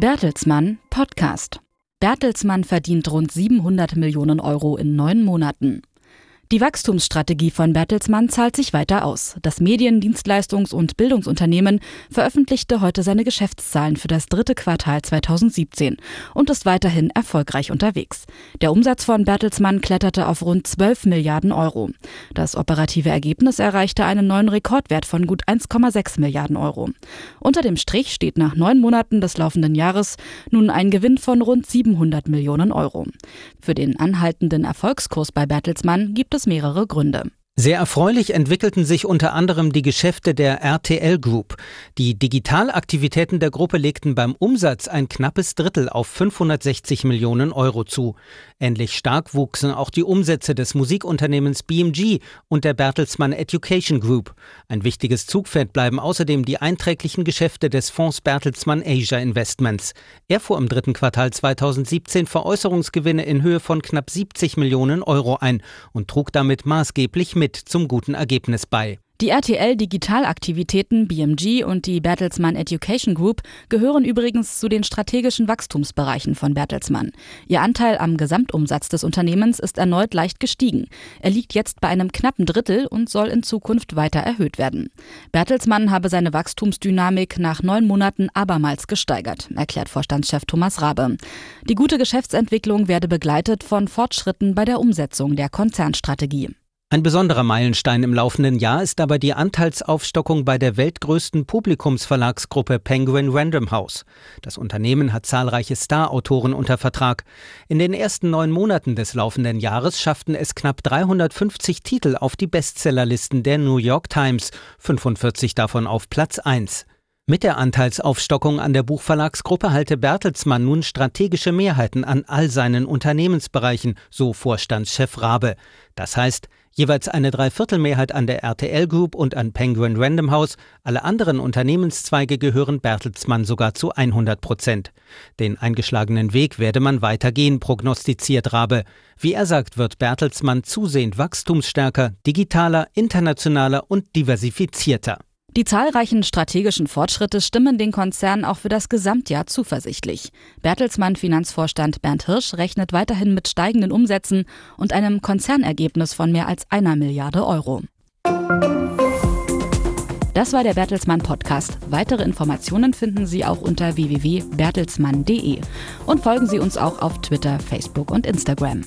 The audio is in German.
Bertelsmann Podcast. Bertelsmann verdient rund 700 Millionen Euro in neun Monaten. Die Wachstumsstrategie von Bertelsmann zahlt sich weiter aus. Das Medien-, Dienstleistungs- und Bildungsunternehmen veröffentlichte heute seine Geschäftszahlen für das dritte Quartal 2017 und ist weiterhin erfolgreich unterwegs. Der Umsatz von Bertelsmann kletterte auf rund 12 Milliarden Euro. Das operative Ergebnis erreichte einen neuen Rekordwert von gut 1,6 Milliarden Euro. Unter dem Strich steht nach neun Monaten des laufenden Jahres nun ein Gewinn von rund 700 Millionen Euro. Für den anhaltenden Erfolgskurs bei Bertelsmann gibt es es mehrere Gründe. Sehr erfreulich entwickelten sich unter anderem die Geschäfte der RTL Group. Die Digitalaktivitäten der Gruppe legten beim Umsatz ein knappes Drittel auf 560 Millionen Euro zu. Ähnlich stark wuchsen auch die Umsätze des Musikunternehmens BMG und der Bertelsmann Education Group. Ein wichtiges Zugpferd bleiben außerdem die einträglichen Geschäfte des Fonds Bertelsmann Asia Investments. Er fuhr im dritten Quartal 2017 Veräußerungsgewinne in Höhe von knapp 70 Millionen Euro ein und trug damit maßgeblich mit mit zum guten Ergebnis bei. Die RTL Digitalaktivitäten BMG und die Bertelsmann Education Group gehören übrigens zu den strategischen Wachstumsbereichen von Bertelsmann. Ihr Anteil am Gesamtumsatz des Unternehmens ist erneut leicht gestiegen. Er liegt jetzt bei einem knappen Drittel und soll in Zukunft weiter erhöht werden. Bertelsmann habe seine Wachstumsdynamik nach neun Monaten abermals gesteigert, erklärt Vorstandschef Thomas Rabe. Die gute Geschäftsentwicklung werde begleitet von Fortschritten bei der Umsetzung der Konzernstrategie. Ein besonderer Meilenstein im laufenden Jahr ist dabei die Anteilsaufstockung bei der weltgrößten Publikumsverlagsgruppe Penguin Random House. Das Unternehmen hat zahlreiche Star-Autoren unter Vertrag. In den ersten neun Monaten des laufenden Jahres schafften es knapp 350 Titel auf die Bestsellerlisten der New York Times, 45 davon auf Platz 1. Mit der Anteilsaufstockung an der Buchverlagsgruppe halte Bertelsmann nun strategische Mehrheiten an all seinen Unternehmensbereichen, so Vorstandschef Rabe. Das heißt, jeweils eine Dreiviertelmehrheit an der RTL Group und an Penguin Random House, alle anderen Unternehmenszweige gehören Bertelsmann sogar zu 100 Prozent. Den eingeschlagenen Weg werde man weitergehen, prognostiziert Rabe. Wie er sagt, wird Bertelsmann zusehend wachstumsstärker, digitaler, internationaler und diversifizierter. Die zahlreichen strategischen Fortschritte stimmen den Konzern auch für das Gesamtjahr zuversichtlich. Bertelsmann Finanzvorstand Bernd Hirsch rechnet weiterhin mit steigenden Umsätzen und einem Konzernergebnis von mehr als einer Milliarde Euro. Das war der Bertelsmann Podcast. Weitere Informationen finden Sie auch unter www.bertelsmann.de und folgen Sie uns auch auf Twitter, Facebook und Instagram.